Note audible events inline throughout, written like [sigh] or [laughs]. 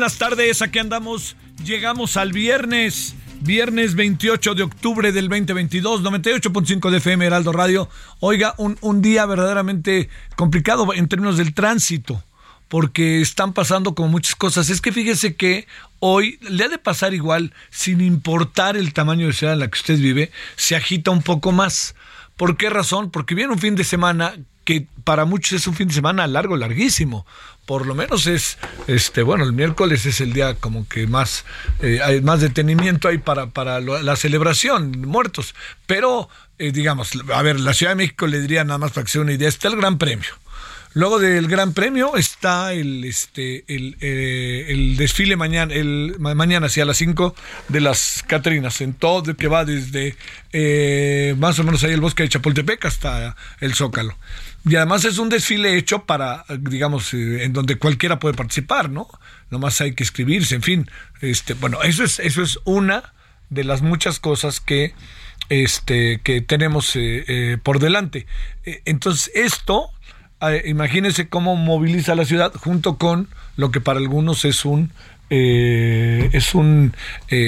Buenas tardes, aquí andamos, llegamos al viernes, viernes 28 de octubre del 2022, 98.5 de FM Heraldo Radio. Oiga, un, un día verdaderamente complicado en términos del tránsito, porque están pasando como muchas cosas. Es que fíjese que hoy le ha de pasar igual, sin importar el tamaño de ciudad en la que usted vive, se agita un poco más. ¿Por qué razón? Porque viene un fin de semana que para muchos es un fin de semana largo, larguísimo. Por lo menos es, este, bueno, el miércoles es el día como que más, eh, hay más detenimiento hay para, para la celebración, muertos. Pero, eh, digamos, a ver, la Ciudad de México le diría nada más para que se dé una idea, está el Gran Premio. Luego del Gran Premio está el este el, eh, desfile mañana el ma- mañana hacia las 5 de las Catrinas en todo que va desde más o menos ahí el bosque de Chapultepec hasta el Zócalo. Y además es un desfile hecho para digamos eh, en donde cualquiera puede participar, ¿no? Nomás hay que escribirse, en fin. Este, bueno, eso es eso es una de las muchas cosas que este que tenemos eh, eh, por delante. Eh, Entonces, esto eh, imagínense cómo moviliza la ciudad junto con lo que para algunos es un eh, es un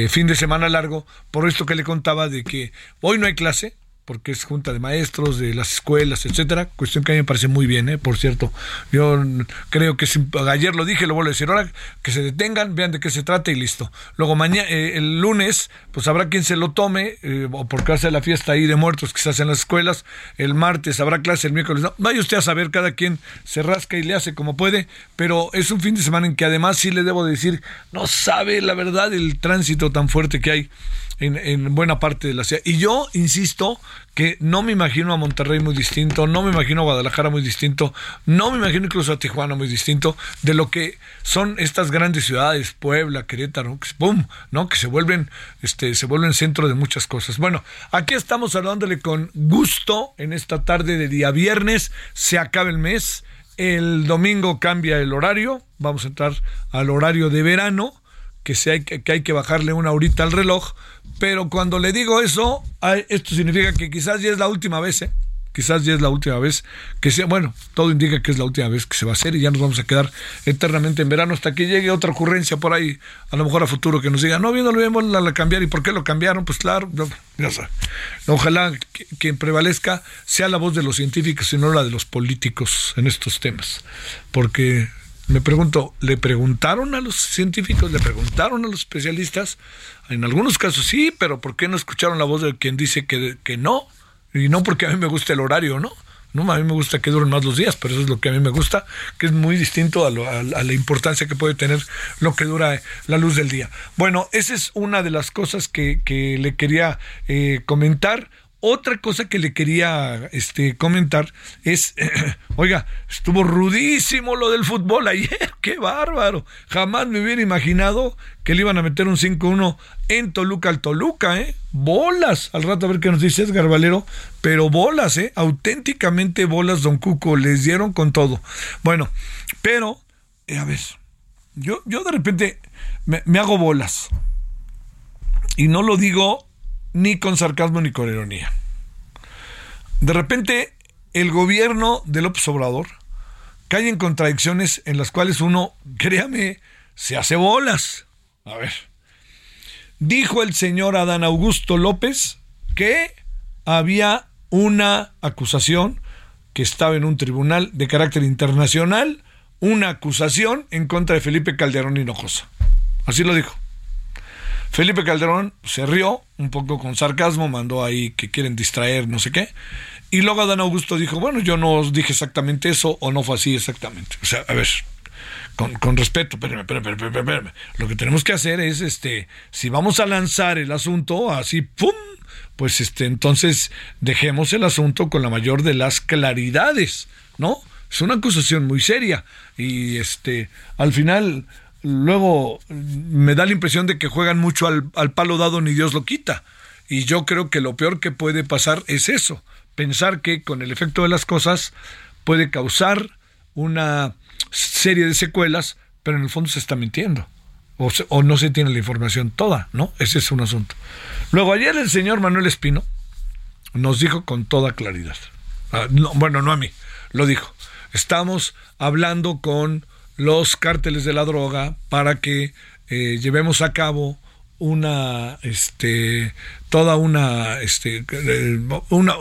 fin de semana largo por esto que le contaba de que hoy no hay clase porque es junta de maestros de las escuelas, etcétera, cuestión que a mí me parece muy bien, ¿eh? por cierto. Yo creo que si- ayer lo dije, lo vuelvo a decir ahora, que se detengan, vean de qué se trata y listo. Luego mañana, el lunes, pues habrá quien se lo tome, eh, o porque hace la fiesta ahí de muertos que se hace en las escuelas, el martes habrá clase, el miércoles no. Vaya usted a saber, cada quien se rasca y le hace como puede, pero es un fin de semana en que además sí le debo decir, no sabe la verdad el tránsito tan fuerte que hay en, en buena parte de la ciudad. Y yo insisto que no me imagino a Monterrey muy distinto, no me imagino a Guadalajara muy distinto, no me imagino incluso a Tijuana muy distinto de lo que son estas grandes ciudades, Puebla, Querétaro, que, ¡pum! ¿no? que se vuelven, este, se vuelven centro de muchas cosas. Bueno, aquí estamos hablándole con gusto en esta tarde de día viernes, se acaba el mes, el domingo cambia el horario, vamos a entrar al horario de verano que, hay, que hay que bajarle una horita al reloj, pero cuando le digo eso, esto significa que quizás ya es la última vez, ¿eh? quizás ya es la última vez que sea, bueno, todo indica que es la última vez que se va a hacer y ya nos vamos a quedar eternamente en verano hasta que llegue otra ocurrencia por ahí, a lo mejor a futuro que nos diga, no, bien, no lo vemos a cambiar, ¿y por qué lo cambiaron? Pues claro, no, ya sabe. Ojalá que, que prevalezca sea la voz de los científicos y no la de los políticos en estos temas, porque me pregunto, ¿le preguntaron a los científicos, le preguntaron a los especialistas? En algunos casos sí, pero ¿por qué no escucharon la voz de quien dice que, que no? Y no porque a mí me gusta el horario, ¿no? No, a mí me gusta que duren más los días, pero eso es lo que a mí me gusta, que es muy distinto a, lo- la importancia que puede tener lo que dura la luz del día. Bueno, esa es una de las cosas que, que le quería eh, comentar. Otra cosa que le quería este, comentar es, [clears throat] oiga, estuvo rudísimo lo del fútbol ayer, [laughs] qué bárbaro. Jamás me hubiera imaginado que le iban a meter un 5-1 en Toluca al Toluca, ¿eh? Bolas, al rato a ver qué nos dice Edgar Valero, pero bolas, ¿eh? Auténticamente bolas, don Cuco, les dieron con todo. Bueno, pero, eh, a ver, yo, yo de repente me hago bolas. Y no lo digo ni con sarcasmo ni con ironía. De repente el gobierno de López Obrador cae en contradicciones en las cuales uno, [laughs] créame, se hace bolas. A ver, dijo el señor Adán Augusto López que había una acusación que estaba en un tribunal de carácter internacional, una acusación en contra de Felipe Calderón Hinojosa. Así lo dijo. Felipe Calderón se rió un poco con sarcasmo, mandó ahí que quieren distraer, no sé qué. Y luego Adán Augusto dijo, bueno, yo no os dije exactamente eso o no fue así exactamente. O sea, a ver, con, con respeto, espérame, espérame, espérame, espérame. Lo que tenemos que hacer es, este, si vamos a lanzar el asunto así, ¡pum! Pues este, entonces dejemos el asunto con la mayor de las claridades, ¿no? Es una acusación muy seria y este, al final luego me da la impresión de que juegan mucho al, palo dado ni Dios lo quita. Y yo creo que lo peor que puede pasar es eso, pensar que con el efecto de las cosas puede causar una serie de secuelas, pero en el fondo se está mintiendo. O, o, no se tiene la información toda, ¿no? Ese es un asunto. Luego, ayer el señor Manuel Espino nos dijo con toda claridad, ah, bueno, no a mí, lo dijo, estamos hablando con los cárteles de la droga para que eh, llevemos a cabo una este toda una este una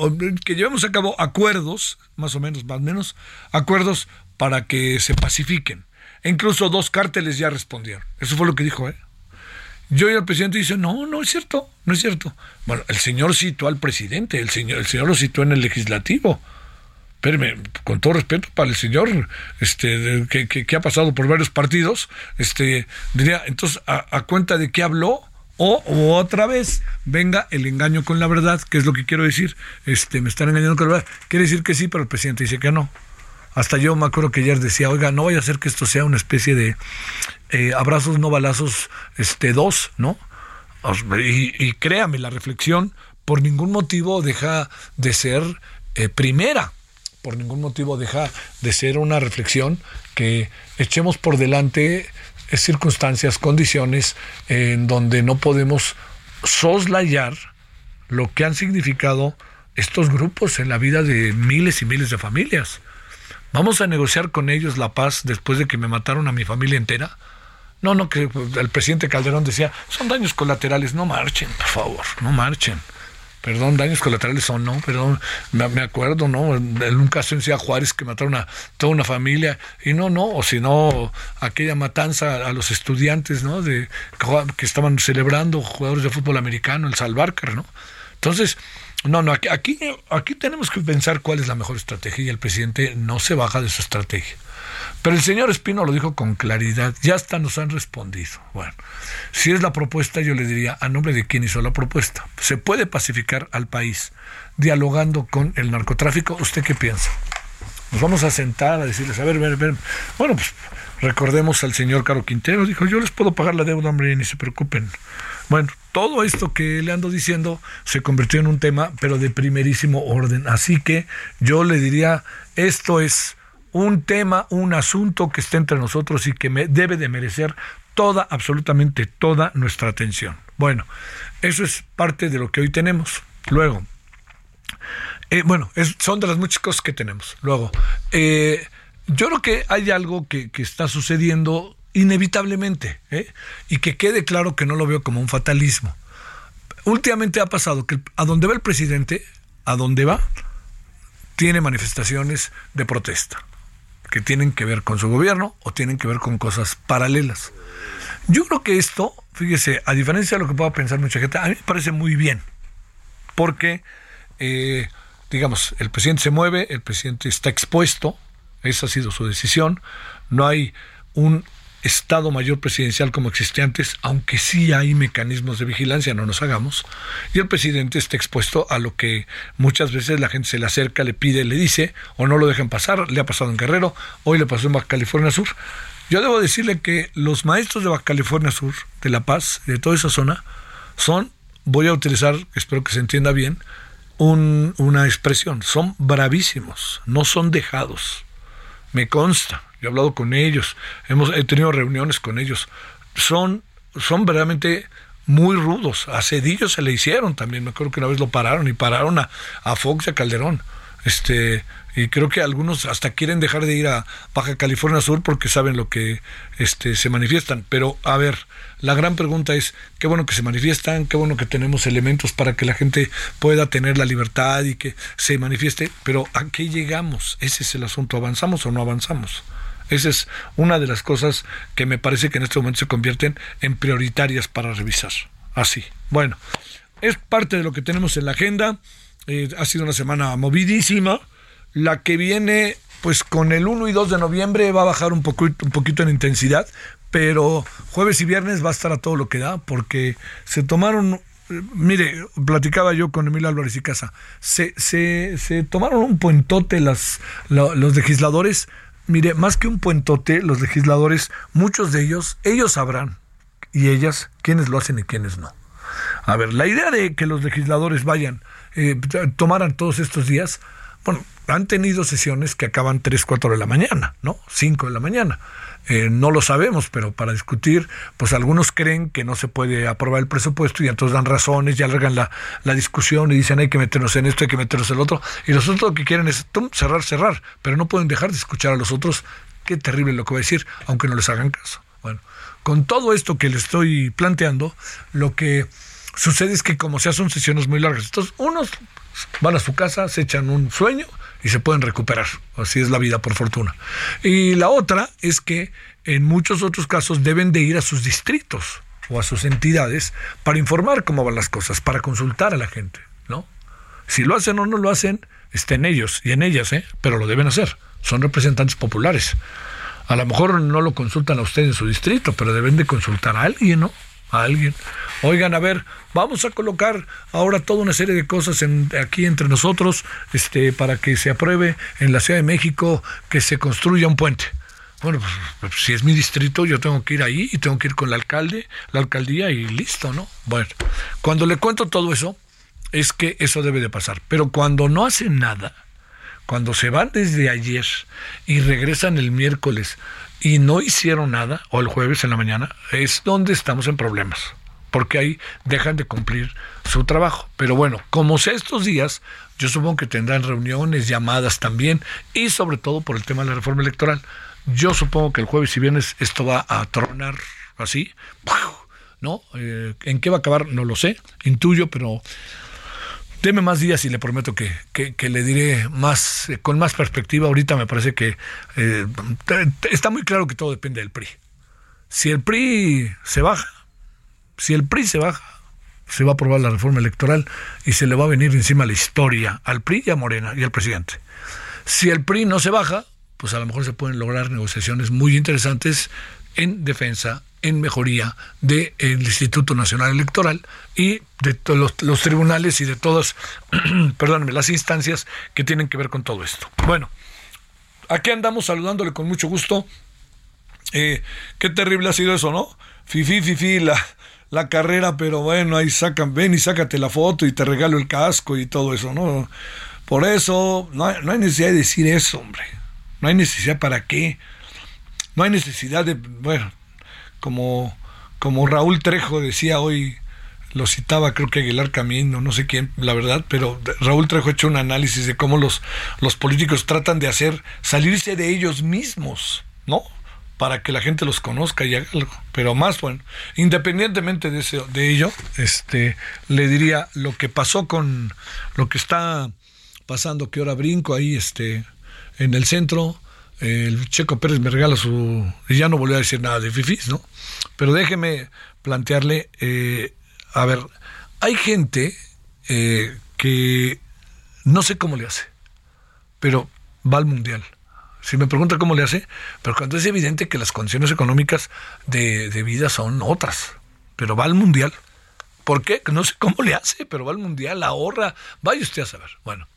que llevemos a cabo acuerdos más o menos más o menos acuerdos para que se pacifiquen. E incluso dos cárteles ya respondieron. Eso fue lo que dijo ¿eh? yo y el presidente dice no no es cierto no es cierto bueno el señor citó al presidente el señor el señor lo citó en el legislativo espérame, con todo respeto para el señor, este, que, que, ha pasado por varios partidos, este, diría, entonces, ¿a, cuenta de qué habló? O, otra vez venga el engaño con la verdad, que es lo que quiero decir, este, me están engañando con la verdad. Quiere decir que sí, pero el presidente dice que no. Hasta yo me acuerdo que ayer decía, oiga, no vaya a ser que esto sea una especie de eh, abrazos, no balazos, este, dos, ¿no? Y, y, créame, la reflexión por ningún motivo deja de ser eh, primera por ningún motivo deja de ser una reflexión que echemos por delante circunstancias, condiciones en donde no podemos soslayar lo que han significado estos grupos en la vida de miles y miles de familias. ¿Vamos a negociar con ellos la paz después de que me mataron a mi familia entera? No, no, que el presidente Calderón decía, son daños colaterales, no marchen, por favor, no marchen perdón, daños colaterales o no, perdón, me, acuerdo, ¿no? En un caso en Ciudad Juárez que mataron a toda una familia, y no, no, o si no, aquella matanza a los estudiantes, ¿no? De, que estaban celebrando jugadores de fútbol americano, el Salvarcar, ¿no? Entonces, no, no, aquí, aquí tenemos que pensar cuál es la mejor estrategia y el presidente no se baja de su estrategia. Pero el señor Espino lo dijo con claridad, ya hasta nos han respondido. Bueno, si es la propuesta, yo le diría, a nombre de quién hizo la propuesta, ¿se puede pacificar al país dialogando con el narcotráfico? ¿Usted qué piensa? Nos vamos a sentar a decirles, a ver, ver, ver. Bueno, pues recordemos al señor Caro Quintero, dijo, yo les puedo pagar la deuda, hombre, ni se preocupen. Bueno, todo esto que le ando diciendo se convirtió en un tema, pero de primerísimo orden. Así que yo le diría, esto es un tema, un asunto que está entre nosotros y que me debe de merecer toda, absolutamente toda nuestra atención. Bueno, eso es parte de lo que hoy tenemos. Luego, eh, bueno, son de las muchas cosas que tenemos. Luego, eh, yo creo que hay algo que, está sucediendo inevitablemente ¿eh? y que quede claro que no lo veo como un fatalismo. Últimamente ha pasado que a donde va el presidente, a donde va, tiene manifestaciones de protesta que tienen que ver con su gobierno o tienen que ver con cosas paralelas. Yo creo que esto, fíjese, a diferencia de lo que pueda pensar mucha gente, a mí me parece muy bien, porque, eh, digamos, el presidente se mueve, el presidente está expuesto, esa ha sido su decisión, no hay un Estado Mayor Presidencial como existía antes, aunque sí hay mecanismos de vigilancia, no nos hagamos, y el presidente está expuesto a lo que muchas veces la gente se le acerca, le pide, le dice, o no lo dejan pasar, le ha pasado en Guerrero, hoy le pasó en Baja California Sur. Yo debo decirle que los maestros de Baja California Sur, de La Paz, de toda esa zona, son, voy a utilizar, espero que se entienda bien, una expresión, son bravísimos, no son dejados, me consta he hablado con ellos, hemos he tenido reuniones con ellos. Son, son verdaderamente muy rudos. A Cedillo se le hicieron también. Me acuerdo que una vez lo pararon y pararon a, a Fox y a Calderón. Este, y creo que algunos hasta quieren dejar de ir a Baja California Sur porque saben lo que este, se manifiestan. Pero a ver, la gran pregunta es, qué bueno que se manifiestan, qué bueno que tenemos elementos para que la gente pueda tener la libertad y que se manifieste, pero ¿a qué llegamos? Ese es el asunto, ¿avanzamos o no avanzamos? Esa es una de las cosas que me parece que en este momento se convierten en prioritarias para revisar. Así. Bueno, es parte de lo que tenemos en la agenda. Eh, ha sido una semana movidísima. La que viene, pues con el 1 y 2 de noviembre va a bajar un, poco, un poquito en intensidad, pero jueves y viernes va a estar a todo lo que da, porque se tomaron mire, platicaba yo con Emilio Álvarez y Casa, se, se, se tomaron un puentote las, los legisladores, mire, más que un puentote, los legisladores, muchos de ellos, ellos sabrán, y ellas, quiénes lo hacen y quiénes no. A ver, la idea de que los legisladores vayan, eh, tomaran todos estos días, bueno, han tenido sesiones que acaban 3, 4 de la mañana, ¿no? 5 de la mañana. Eh, no lo sabemos, pero para discutir, pues algunos creen que no se puede aprobar el presupuesto y entonces dan razones y alargan la, la discusión y dicen hay que meternos en esto, hay que meternos en el otro. Y los otros lo que quieren es cerrar, cerrar, pero no pueden dejar de escuchar a los otros. Qué terrible lo que voy a decir, aunque no les hagan caso. Bueno, con todo esto que les estoy planteando, lo que sucede es que como sea son sesiones muy largas, entonces unos van a su casa, se echan un sueño y se pueden recuperar. Así es la vida, por fortuna. Y la otra es que en muchos otros casos deben de ir a sus distritos o a sus entidades para informar cómo van las cosas, para consultar a la gente, ¿no? Si lo hacen o no lo hacen, estén ellos y en ellas, ¿eh? pero lo deben hacer. Son representantes populares. A lo mejor no lo consultan a usted en su distrito, pero deben de consultar a alguien, ¿no? A alguien. Oigan, a ver, vamos a colocar ahora toda una serie de cosas en, aquí entre nosotros este, para que se apruebe en la Ciudad de México que se construya un puente. Bueno, pues, pues, si es mi distrito, yo tengo que ir ahí y tengo que ir con el alcalde, la alcaldía y listo, ¿no? Bueno, cuando le cuento todo eso, es que eso debe de pasar. Pero cuando no hacen nada, cuando se van desde ayer y regresan el miércoles y no hicieron nada, o el jueves en la mañana, es donde estamos en problemas porque ahí dejan de cumplir su trabajo. Pero bueno, como sea estos días, yo supongo que tendrán reuniones, llamadas también, y sobre todo por el tema de la reforma electoral. Yo supongo que el jueves y viernes esto va a tronar así, ¿no? Eh, ¿En qué va a acabar? No lo sé, intuyo, pero deme más días y le prometo que, que, le diré más, eh, con más perspectiva. Ahorita me parece que eh, está muy claro que todo depende del PRI. Si el PRI se baja, si el PRI se baja, se va a aprobar la reforma electoral y se le va a venir encima la historia al PRI y a Morena y al presidente. Si el PRI no se baja, pues a lo mejor se pueden lograr negociaciones muy interesantes en defensa, en mejoría del Instituto Nacional Electoral y de los, los tribunales y de todas, [clears throat] perdónenme, las instancias que tienen que ver con todo esto. Bueno, aquí andamos saludándole con mucho gusto. Eh, qué terrible ha sido eso, ¿no? Fifi, fifi, la, la carrera, pero bueno, ahí sacan, ven y sácate la foto y te regalo el casco y todo eso, ¿no? Por eso no no hay necesidad de decir eso, hombre. No hay necesidad para qué. No hay necesidad de, bueno, como, como Raúl Trejo decía hoy, lo citaba creo que Aguilar Camino, no sé quién, la verdad, pero Raúl Trejo ha hecho un análisis de cómo los, los políticos tratan de hacer salirse de ellos mismos, ¿no? para que la gente los conozca y haga algo. Pero más, bueno, independientemente de, ese, de ello, este, le diría lo que pasó con lo que está pasando, que ahora brinco ahí este, en el centro. El Checo Pérez me regala su... Y ya no volvió a decir nada de Fifis, ¿no? Pero déjeme plantearle, eh, a ver, hay gente eh, que no sé cómo le hace, pero va al mundial si me pregunta cómo le hace, pero cuando es evidente que las condiciones económicas de, vida son otras, pero va al mundial. ¿Por qué? No sé cómo le hace, pero va al mundial, ahorra, vaya usted a saber. Bueno,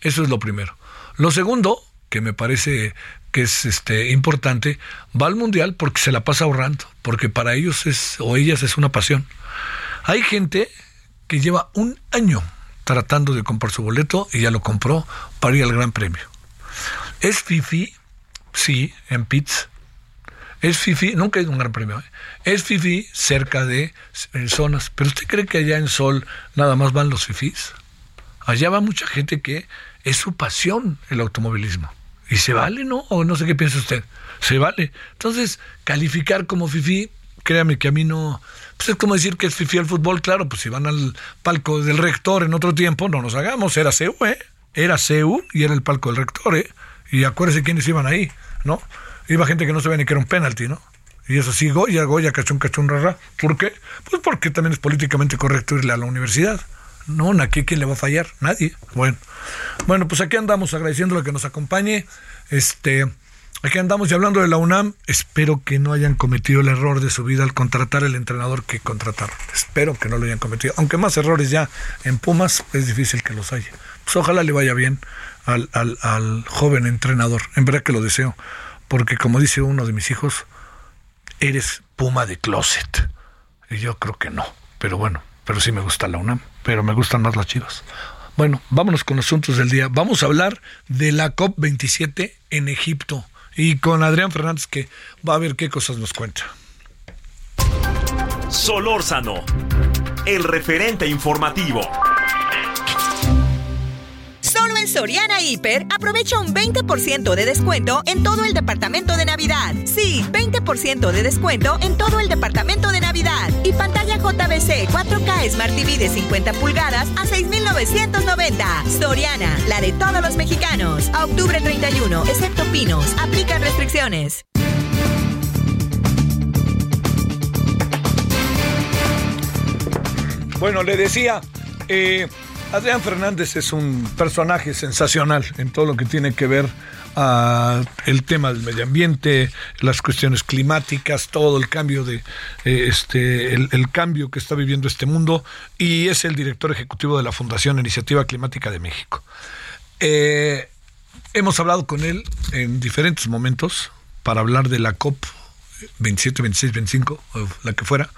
eso es lo primero. Lo segundo, que me parece que es este importante, va al mundial porque se la pasa ahorrando, porque para ellos es o ellas es una pasión. Hay gente que lleva un año tratando de comprar su boleto y ya lo compró para ir al Gran Premio. ¿Es Fifi? Sí, en Pitts. Es Fifi, nunca a un gran premio. ¿eh? Es Fifi cerca de zonas. Pero ¿usted cree que allá en Sol nada más van los Fifis? Allá va mucha gente que es su pasión el automovilismo. Y se vale, ¿no? O no sé qué piensa usted. Se vale. Entonces, calificar como FIFI, créame que a mí no... Pues es como decir que es FIFI al fútbol, claro, pues si van al palco del rector en otro tiempo, no nos hagamos, era CEU, ¿eh? Era CEU y era el palco del rector, ¿eh? Y acuérdense quiénes iban ahí, ¿no? Iba gente que no sabía ni que era un penalti, ¿no? Y eso sí, Goya, Goya, cachón, cachón, rara. ¿Por qué? Pues porque también es políticamente correcto irle a la universidad. No, aquí quién le va a fallar, nadie. Bueno, bueno, pues aquí andamos agradeciéndole que nos acompañe. Este, aquí andamos y hablando de la UNAM, espero que no hayan cometido el error de su vida al contratar el entrenador que contrataron. Espero que no lo hayan cometido. Aunque más errores ya en Pumas es difícil que los haya. Pues ojalá le vaya bien al, al, al joven entrenador. En verdad que lo deseo. Porque como dice uno de mis hijos, eres Puma de closet. Y yo creo que no. Pero bueno, pero sí me gusta la UNAM, pero me gustan más las chivas. Bueno, vámonos con los asuntos del día. Vamos a hablar de la COP27 en Egipto y con Adrián Fernández que va a ver qué cosas nos cuenta. Solórzano, el referente informativo. Soriana Hiper, aprovecha un 20% de descuento en todo el departamento de Navidad. Sí, 20% de descuento en todo el departamento JBC 4K Smart TV de 50 pulgadas a 6,990. Soriana, la de todos los mexicanos. A octubre 31, excepto Pinos. Aplica restricciones. Bueno, le decía, eh, Adrián Fernández es un personaje sensacional en todo lo que tiene que ver a el tema del medio ambiente, las cuestiones climáticas, todo el cambio de eh, este el, cambio que está viviendo este mundo y es el director ejecutivo de la Fundación Iniciativa Climática de México. Eh, hemos hablado con él en diferentes momentos para hablar de la COP 27, 26, 25, la que fuera,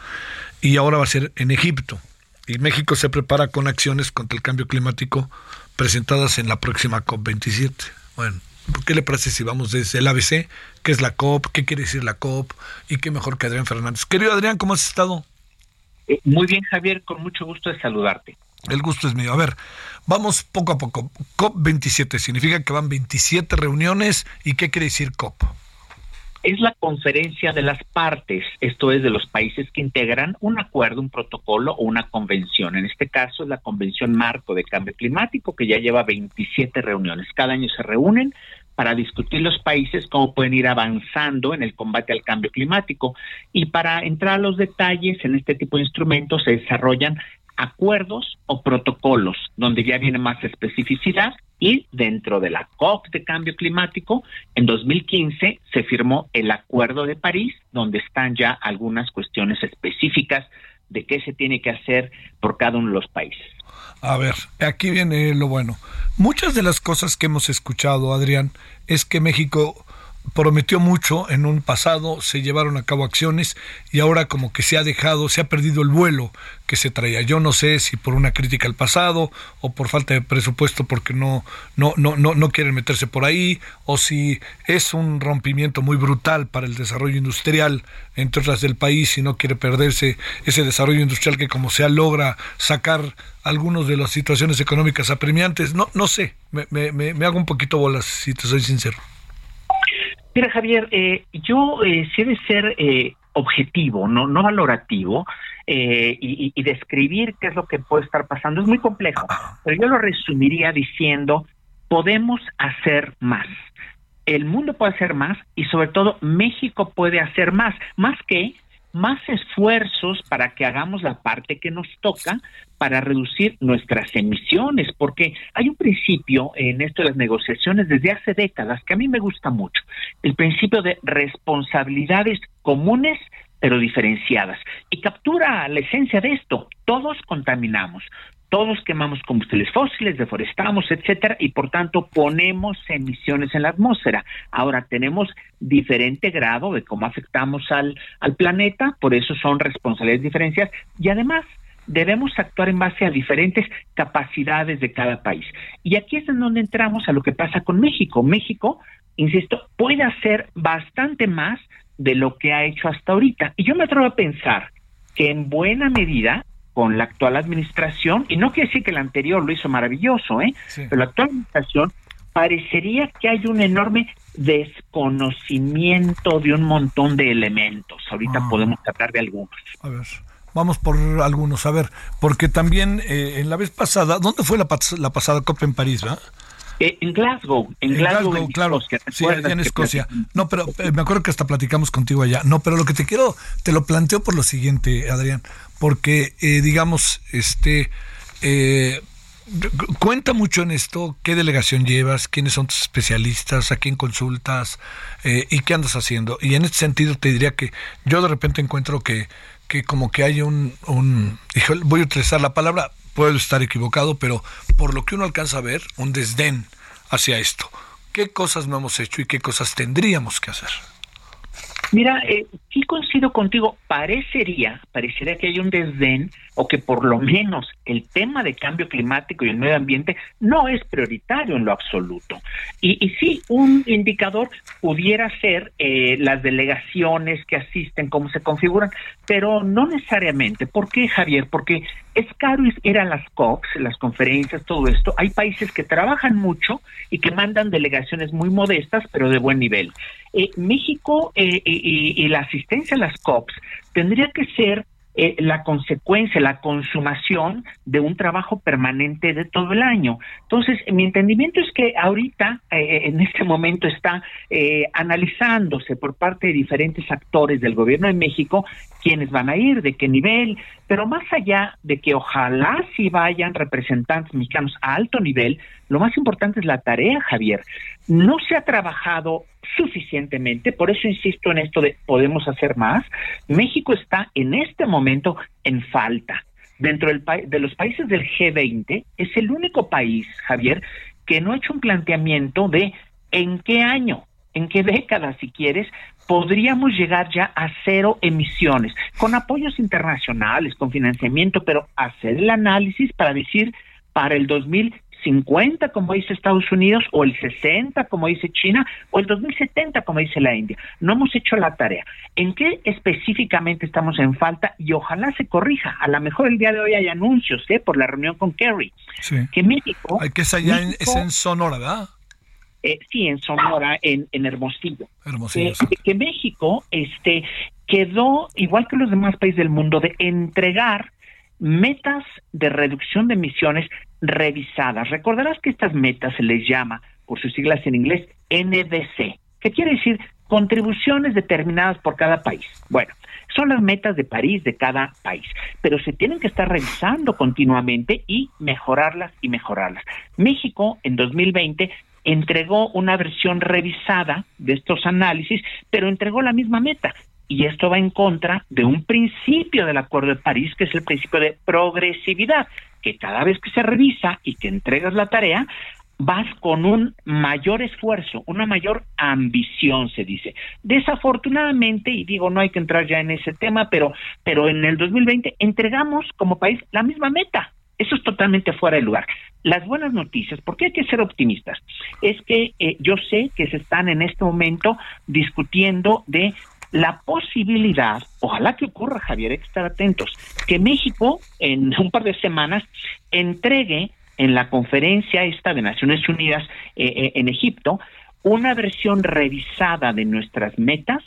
y ahora va a ser en Egipto y México se prepara con acciones contra el cambio climático presentadas en la próxima COP27. Bueno, ¿qué le parece si vamos desde el ABC? ¿Qué es la COP? ¿Qué quiere decir la COP? Y qué mejor que Adrián Fernández. Querido Adrián, ¿cómo has estado? Eh, muy bien, Javier, con mucho gusto de saludarte. El gusto es mío. A ver, vamos poco a poco. COP27 significa que van 27 reuniones. ¿Y qué quiere decir COP? Es la conferencia de las partes, esto es de los países que integran un acuerdo, un protocolo o una convención. En este caso es la Convención Marco de Cambio Climático, que ya lleva 27 reuniones. Cada año se reúnen para discutir los países cómo pueden ir avanzando en el combate al cambio climático. Y para entrar a los detalles en este tipo de instrumentos se desarrollan acuerdos o protocolos, donde ya viene más especificidad y dentro de la COP de cambio climático, en 2015 se firmó el Acuerdo de París, donde están ya algunas cuestiones específicas de qué se tiene que hacer por cada uno de los países. A ver, aquí viene lo bueno. Muchas de las cosas que hemos escuchado, Adrián, es que México prometió mucho en un pasado, se llevaron a cabo acciones y ahora como que se ha dejado, se ha perdido el vuelo que se traía. Yo no sé si por una crítica al pasado o por falta de presupuesto porque no no no no no quieren meterse por ahí o si es un rompimiento muy brutal para el desarrollo industrial entre otras del país y no quiere perderse ese desarrollo industrial que como sea logra sacar algunos de las situaciones económicas apremiantes. No no sé, me, me, me hago un poquito bolas si te soy sincero. Mira, Javier, eh, yo eh, sí de ser eh, objetivo, no, no valorativo, eh, y, y, describir qué es lo que puede estar pasando. Es muy complejo, pero yo lo resumiría diciendo, podemos hacer más. El mundo puede hacer más y sobre todo México puede hacer más, más que más esfuerzos para que hagamos la parte que nos toca para reducir nuestras emisiones, porque hay un principio en esto de las negociaciones desde hace décadas que a mí me gusta mucho, el principio de responsabilidades comunes pero diferenciadas. Y captura la esencia de esto. Todos contaminamos, todos quemamos combustibles fósiles, deforestamos, etcétera, y por tanto ponemos emisiones en la atmósfera. Ahora tenemos diferente grado de cómo afectamos al, al planeta, por eso son responsabilidades diferencias, y además debemos actuar en base a diferentes capacidades de cada país. Y aquí es en donde entramos a lo que pasa con México. México, insisto, puede hacer bastante más de lo que ha hecho hasta ahorita. Y yo me atrevo a pensar que en buena medida con la actual administración, y no quiere decir que la anterior lo hizo maravilloso, ¿eh? pero la actual administración parecería que hay un enorme desconocimiento de un montón de elementos. Ahorita ah. podemos hablar de algunos. A ver. Vamos por algunos, a ver, porque también eh, en la vez pasada, ¿dónde fue la, la pasada Copa en París, va? Eh, en Glasgow, en, Glasgow, claro, sí, en Escocia. No, pero eh, me acuerdo que hasta platicamos contigo allá. No, pero lo que te quiero, te lo planteo por lo siguiente, Adrián, porque digamos, este, cuenta mucho en esto qué delegación llevas, quiénes son tus especialistas, a quién consultas eh, y qué andas haciendo. Y en este sentido te diría que yo de repente encuentro que, que como que hay un, un voy a utilizar la palabra, puedo estar equivocado, pero por lo que uno alcanza a ver, un desdén hacia esto. ¿Qué cosas no hemos hecho y qué cosas tendríamos que hacer? Mira, eh, sí coincido contigo, parecería, parecería que hay un desdén o que por lo menos el tema de cambio climático y el medio ambiente no es prioritario en lo absoluto. Y, y sí, un indicador pudiera ser eh, las delegaciones que asisten, cómo se configuran, pero no necesariamente. ¿Por qué, Javier? Porque es caro ir a las COPs, las conferencias, todo esto. Hay países que trabajan mucho y que mandan delegaciones muy modestas, pero de buen nivel. Eh, México eh, y, y la asistencia a las COPs tendría que ser eh, la consecuencia, la consumación de un trabajo permanente de todo el año. Entonces, mi entendimiento es que ahorita, eh, en este momento, está eh, analizándose por parte de diferentes actores del gobierno de México quiénes van a ir, de qué nivel, pero más allá de que ojalá si vayan representantes mexicanos a alto nivel, lo más importante es la tarea, Javier. No se ha trabajado suficientemente, por eso insisto en esto de podemos hacer más. México está en este momento en falta. Dentro del de los países del G20 es el único país, Javier, que no ha hecho un planteamiento de en qué año, en qué década, si quieres, podríamos llegar ya a cero emisiones, con apoyos internacionales, con financiamiento, pero hacer el análisis para decir para el 2000 50 como dice Estados Unidos o el 60 como dice China o el 2070 como dice la India. No hemos hecho la tarea. ¿En qué específicamente estamos en falta? Y ojalá se corrija. A lo mejor el día de hoy hay anuncios ¿eh? por la reunión con Kerry. Que México... Hay que es allá en, es en Sonora, ¿verdad? Eh, sí, en Sonora, en, en Hermosillo. Hermosillo. Eh, que México este, quedó, igual que los demás países del mundo, de entregar metas de reducción de emisiones revisadas. Recordarás que estas metas se les llama, por sus siglas en inglés, NDC, que quiere decir contribuciones determinadas por cada país. Bueno, son las metas de París de cada país, pero se tienen que estar revisando continuamente y mejorarlas y mejorarlas. México en 2020 entregó una versión revisada de estos análisis, pero entregó la misma meta, y esto va en contra de un principio del Acuerdo de París, que es el principio de progresividad, que cada vez que se revisa y que entregas la tarea, vas con un mayor esfuerzo, una mayor ambición, se dice. Desafortunadamente, y digo, no hay que entrar ya en ese tema, pero, pero en el 2020 entregamos como país la misma meta. Eso es totalmente fuera de lugar. Las buenas noticias, porque hay que ser optimistas, es que eh, yo sé que se están en este momento discutiendo de la posibilidad, ojalá que ocurra, Javier, hay que estar atentos, que México en un par de semanas entregue en la conferencia esta de Naciones Unidas eh, eh, en Egipto una versión revisada de nuestras metas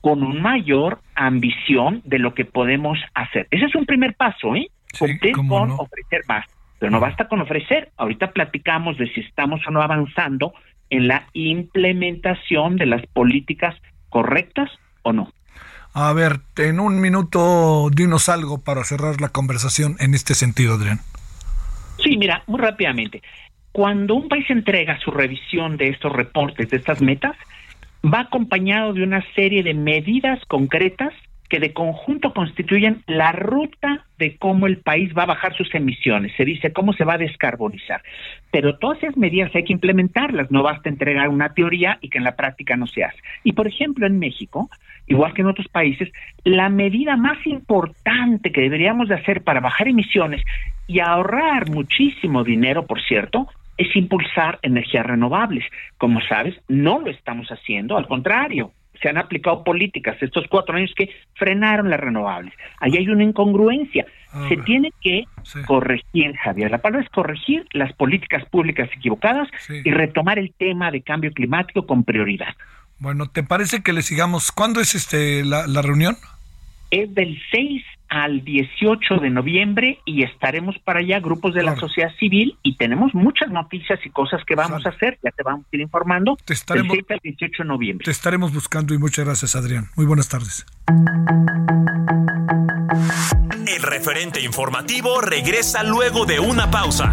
con una mayor ambición de lo que podemos hacer. Ese es un primer paso, ¿eh? Cumplir con ofrecer más. Pero no basta con ofrecer. Ahorita platicamos de si estamos o no avanzando en la implementación de las políticas correctas o no. A ver, en un minuto dinos algo para cerrar la conversación en este sentido, Adrián. Sí, mira, muy rápidamente. Cuando un país entrega su revisión de estos reportes, de estas metas, va acompañado de una serie de medidas concretas que de conjunto constituyen la ruta de cómo el país va a bajar sus emisiones. Se dice cómo se va a descarbonizar. Pero todas esas medidas hay que implementarlas. No basta entregar una teoría y que en la práctica no se hace. Y por ejemplo, en México, igual que en otros países, la medida más importante que deberíamos de hacer para bajar emisiones y ahorrar muchísimo dinero, por cierto, es impulsar energías renovables. Como sabes, no lo estamos haciendo, al contrario, se han aplicado políticas estos cuatro años que frenaron las renovables. Ahí hay una incongruencia. se tiene que corregir, Javier. La palabra es corregir las políticas públicas equivocadas y retomar el tema de cambio climático con prioridad. Bueno, ¿te parece que le sigamos? ¿Cuándo es este la, la reunión? Es del 6 al 18 de noviembre y estaremos para allá grupos de la sociedad civil y tenemos muchas noticias y cosas que vamos a hacer, ya te vamos a ir informando. Te estaremos, del 6 al 18 de noviembre. Te estaremos buscando y muchas gracias Adrián. Muy buenas tardes. El referente informativo regresa luego de una pausa.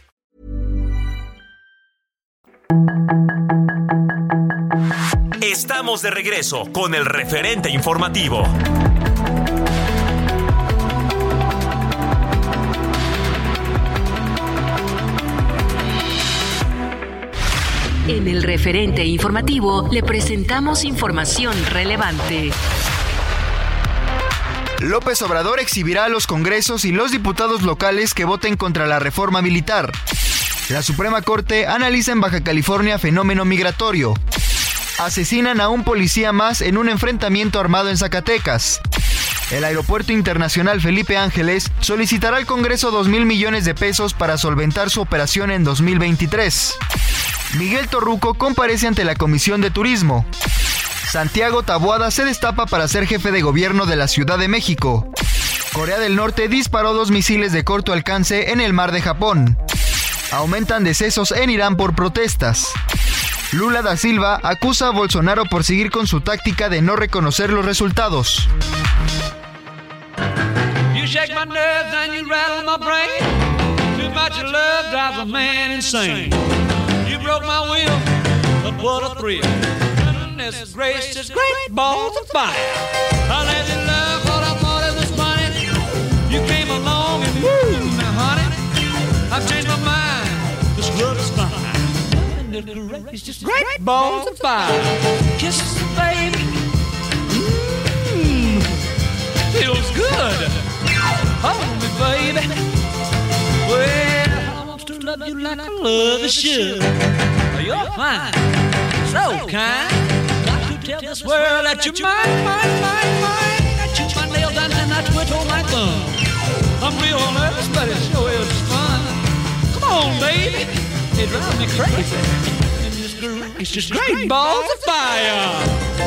Estamos de regreso con el referente informativo. En el referente informativo le presentamos información relevante. López Obrador exhibirá a los congresos y los diputados locales que voten contra la reforma militar. La Suprema Corte analiza en Baja California fenómeno migratorio. Asesinan a un policía más en un enfrentamiento armado en Zacatecas. El Aeropuerto Internacional Felipe Ángeles solicitará al Congreso 2 mil millones de pesos para solventar su operación en 2023. Miguel Torruco comparece ante la Comisión de Turismo. Santiago Taboada se destapa para ser jefe de gobierno de la Ciudad de México. Corea del Norte disparó dos misiles de corto alcance en el mar de Japón. Aumentan decesos en Irán por protestas. Lula da Silva acusa a Bolsonaro por seguir con su táctica de no reconocer los resultados. You fine. It's just great balls of fire. Kisses, baby. Mmm, feels good. Hold me, baby. Well, I want to love you like I love a should. You're fine, so kind. Got to tell this world that you're mine, mine, mine, mine. I chew my nails down and I twiddle my thumb. I'm real nervous, but it sure is fun. Come on, baby. It drives me crazy. It's just great balls of fire.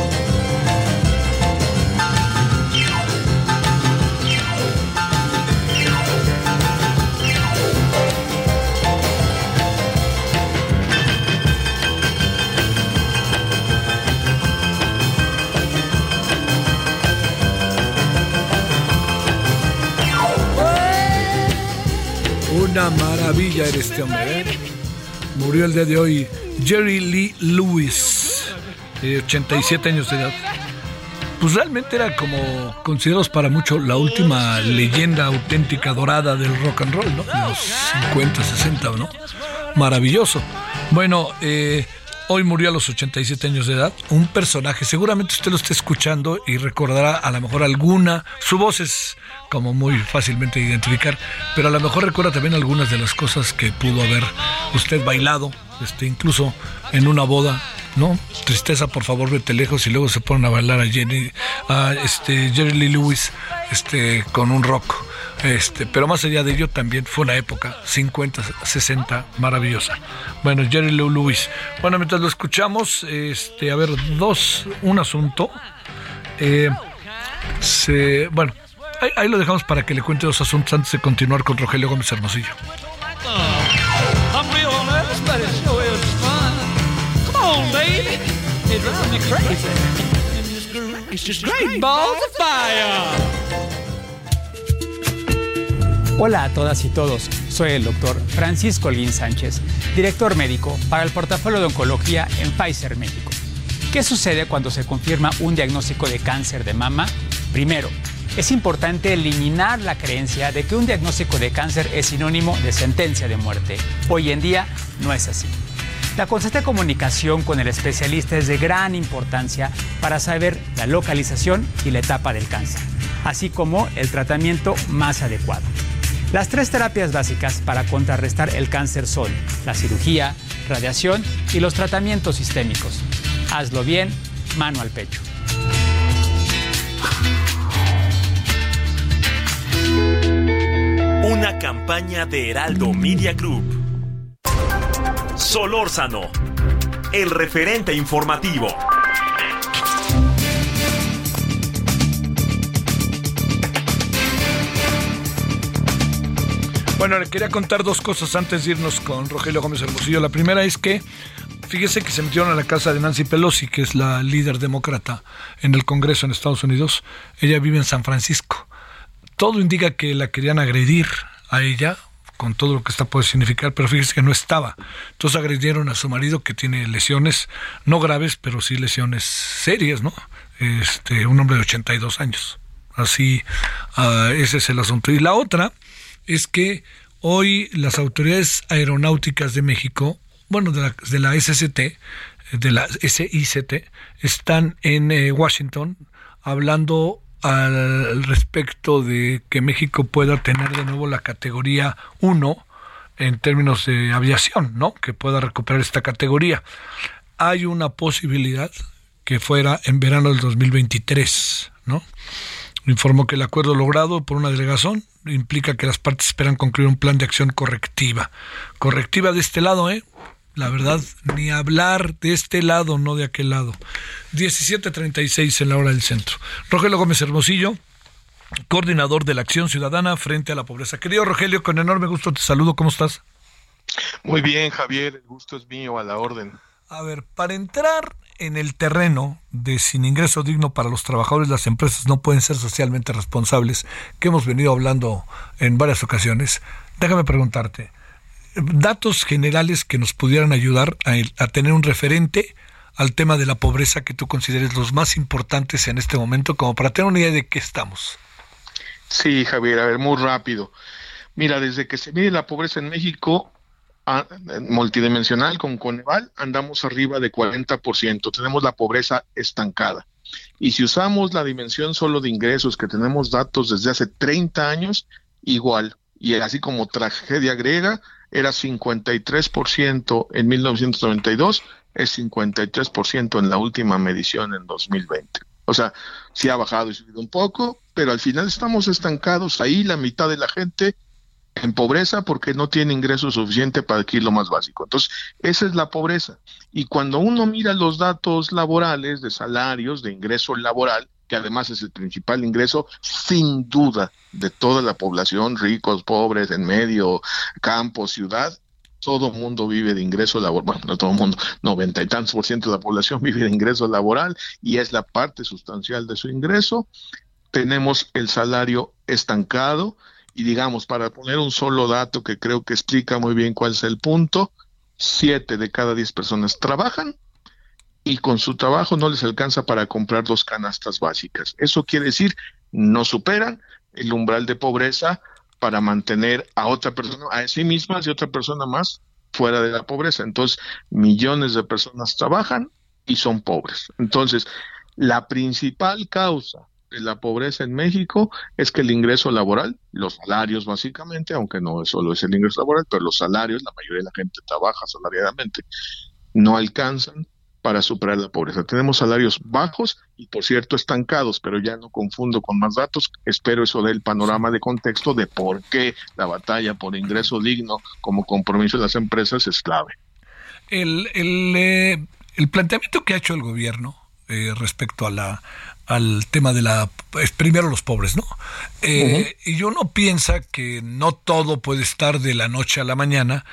Una maravilla eres este hombre, ¿eh? Murió el día de hoy Jerry Lee Lewis, de 87 años de edad. Pues realmente era como considerados para mucho la última leyenda auténtica dorada del rock and roll, ¿no? Los 50, 60, ¿no? Maravilloso. Bueno, eh, hoy murió a los 87 años de edad. Un personaje, seguramente usted lo está escuchando y recordará a lo mejor alguna. Su voz es como muy fácilmente identificar, pero a lo mejor recuerda también algunas de las cosas que pudo haber usted bailado, este, incluso en una boda, ¿no? Tristeza, por favor, vete lejos y luego se ponen a bailar a Jenny, a este Jerry Lee Lewis, este, con un rock. Este, pero más allá de ello también fue una época 50, 60 maravillosa. Bueno, Jerry Lee Lewis. Bueno, mientras lo escuchamos, este, a ver, dos, un asunto. Eh, se, bueno, Ahí, lo dejamos para que le cuente dos asuntos antes de continuar con Rogelio Gómez Hermosillo. Hola a todas y todos. Soy el doctor Francisco Olguín Sánchez, director médico para el portafolio de oncología en Pfizer México. ¿Qué sucede cuando se confirma un diagnóstico de cáncer de mama? Primero, es importante eliminar la creencia de que un diagnóstico de cáncer es sinónimo de sentencia de muerte. Hoy en día no es así. La constante comunicación con el especialista es de gran importancia para saber la localización y la etapa del cáncer, así como el tratamiento más adecuado. Las tres terapias básicas para contrarrestar el cáncer son la cirugía, radiación y los tratamientos sistémicos. Hazlo bien, mano al pecho. Una campaña de Heraldo Media Group. Solórzano, el referente informativo. Bueno, le quería contar dos cosas antes de irnos con Rogelio Gómez Hermosillo. La primera es que, fíjese que se metieron a la casa de Nancy Pelosi, que es la líder demócrata en el Congreso en Estados Unidos. Ella vive en San Francisco. Todo indica que la querían agredir a ella, con todo lo que esta puede significar, pero fíjese que no estaba. Entonces agredieron a su marido que tiene lesiones, no graves, pero sí lesiones serias, ¿no? Este, un hombre de 82 años. Así, uh, ese es el asunto. Y la otra es que hoy las autoridades aeronáuticas de México, bueno, de la, de la SCT, de la SICT, están en eh, Washington hablando al respecto de que México pueda tener de nuevo la categoría 1 en términos de aviación, ¿no? Que pueda recuperar esta categoría. Hay una posibilidad que fuera en verano del 2023, ¿no? Informó que el acuerdo logrado por una delegación implica que las partes esperan concluir un plan de acción correctiva. Correctiva de este lado, ¿eh? La verdad, ni hablar de este lado, no de aquel lado. 17.36 en la hora del centro. Rogelio Gómez Hermosillo, coordinador de la Acción Ciudadana frente a la pobreza. Querido Rogelio, con enorme gusto te saludo. ¿Cómo estás? Muy bien, Javier. El gusto es mío, a la orden. A ver, para entrar en el terreno de sin ingreso digno para los trabajadores, las empresas no pueden ser socialmente responsables, que hemos venido hablando en varias ocasiones, déjame preguntarte, datos generales que nos pudieran ayudar a, tener un referente al tema de la pobreza que tú consideres los más importantes en este momento, como para tener una idea de qué estamos. Sí, Javier, a ver, muy rápido. Mira, desde que se mide la pobreza en México, a, multidimensional con Coneval, andamos arriba de 40%. Tenemos la pobreza estancada. Y si usamos la dimensión solo de ingresos, que tenemos datos desde hace 30 años, igual. Y así como tragedia griega, era 53% en 1992, es 53% en la última medición en 2020. O sea, sí ha bajado y subido un poco, pero al final estamos estancados ahí, la mitad de la gente en pobreza porque no tiene ingreso suficiente para adquirir lo más básico. Entonces, esa es la pobreza. Y cuando uno mira los datos laborales de salarios, de ingreso laboral, además es el principal ingreso, sin duda, de toda la población, ricos, pobres, en medio, campo, ciudad, todo mundo vive de ingreso laboral, bueno, no todo el mundo, noventa y tantos por ciento de la población [laughs] vive de ingreso laboral y es la parte sustancial de su ingreso. Tenemos el salario estancado y digamos, para poner un solo dato que creo que explica muy bien cuál es el punto, siete de cada diez personas trabajan y con su trabajo no les alcanza para comprar dos canastas básicas. Eso quiere decir, no superan el umbral de pobreza para mantener a otra persona, a sí mismas y otra persona más fuera de la pobreza. Entonces, millones de personas trabajan y son pobres. Entonces, la principal causa de la pobreza en México es que el ingreso laboral, los salarios básicamente, aunque no solo es el ingreso laboral, pero los salarios, la mayoría de la gente trabaja salariadamente, no alcanzan para superar la pobreza. Tenemos salarios bajos y, por cierto, estancados, pero ya no confundo con más datos. Espero eso dé el panorama de contexto de por qué la batalla por ingreso digno como compromiso de las empresas es clave. El, el, eh, el planteamiento que ha hecho el gobierno eh, respecto a la, al tema de la es primero los pobres, ¿no? Eh, uh -huh. Y uno piensa que no todo puede estar de la noche a la mañana.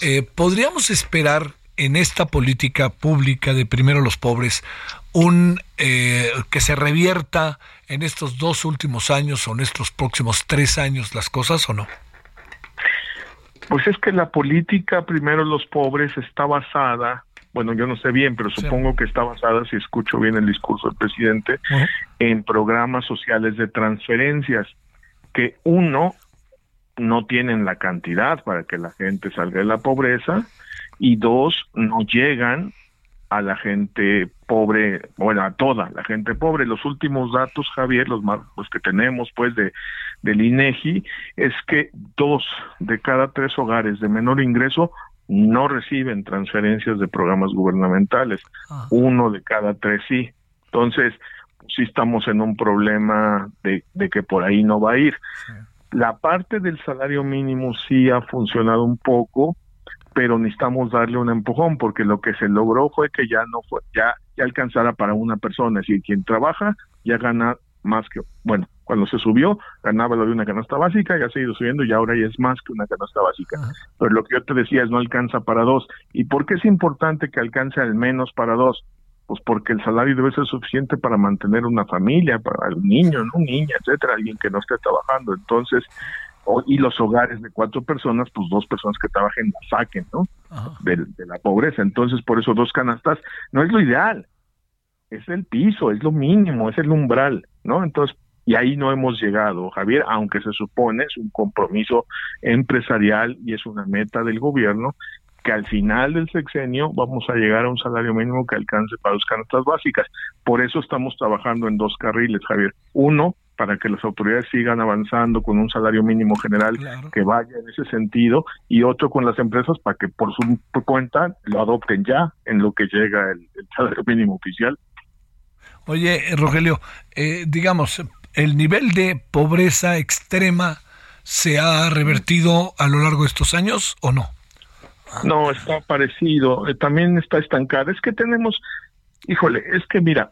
Eh, podríamos esperar en esta política pública de primero los pobres un eh, que se revierta en estos dos últimos años o en estos próximos tres años las cosas o no? Pues es que la política, primero los pobres, está basada, bueno, yo no sé bien, pero supongo que está basada, si escucho bien el discurso del presidente, en programas sociales de transferencias, que uno, no tienen la cantidad para que la gente salga de la pobreza, y dos, no llegan a la gente pobre, bueno, a toda la gente pobre. Los últimos datos, Javier, los más los que tenemos pues de del INEGI es que dos de cada tres hogares de menor ingreso no reciben transferencias de programas gubernamentales. Ah. Uno de cada tres sí. Entonces, sí estamos en un problema de, de que por ahí no va a ir. La parte del salario mínimo sí ha funcionado un poco, pero necesitamos darle un empujón porque lo que se logró fue que ya no fue, ya, ya alcanzara para una persona, es decir, quien trabaja ya gana más que, bueno, cuando se subió ganaba lo de una canasta básica, ya ha seguido subiendo y ahora ya es más que una canasta básica. Pero lo que yo te decía es no alcanza para dos. ¿Y por qué es importante que alcance al menos para dos? Pues porque el salario debe ser suficiente para mantener una familia, para un niño, ¿no? niña, etcétera, alguien que no esté trabajando. Entonces, y los hogares de cuatro personas, pues dos personas que trabajen la saquen, ¿no? De, la pobreza. Entonces, por eso dos canastas no es lo ideal, es el piso, es lo mínimo, es el umbral, ¿no? Entonces, y ahí no hemos llegado, Javier, aunque se supone es un compromiso empresarial y es una meta del gobierno que al final del sexenio vamos a llegar a un salario mínimo que alcance para dos canastas básicas. Por eso estamos trabajando en dos carriles, Javier. Uno, para que las autoridades sigan avanzando con un salario mínimo general que vaya en ese sentido y otro con las empresas para que por su cuenta lo adopten ya en lo que llega el, salario mínimo oficial. Oye, Rogelio, eh, digamos, el nivel de pobreza extrema se ha revertido a lo largo de estos años o no? No, está parecido, eh, también está estancada. Es que tenemos, híjole, es que mira,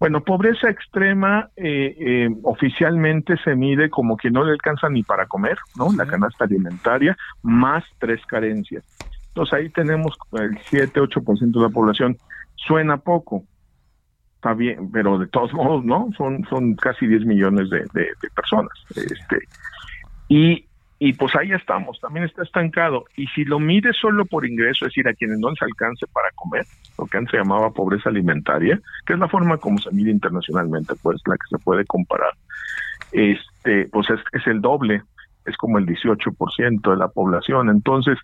bueno, pobreza extrema eh, eh, oficialmente se mide como que no le alcanza ni para comer, ¿no? La canasta alimentaria, más tres carencias. Entonces ahí tenemos el 7-8% de la población. Suena poco, está bien, pero de todos modos, ¿no? Son, son casi 10 millones de, de, de personas. Este, y y pues ahí estamos, también está estancado. Y si lo mide solo por ingreso, es decir, a quienes no les alcance para comer, lo que antes se llamaba pobreza alimentaria, que es la forma como se mide internacionalmente, pues la que se puede comparar, este, pues es, es el doble, es como el 18% de la población. Entonces,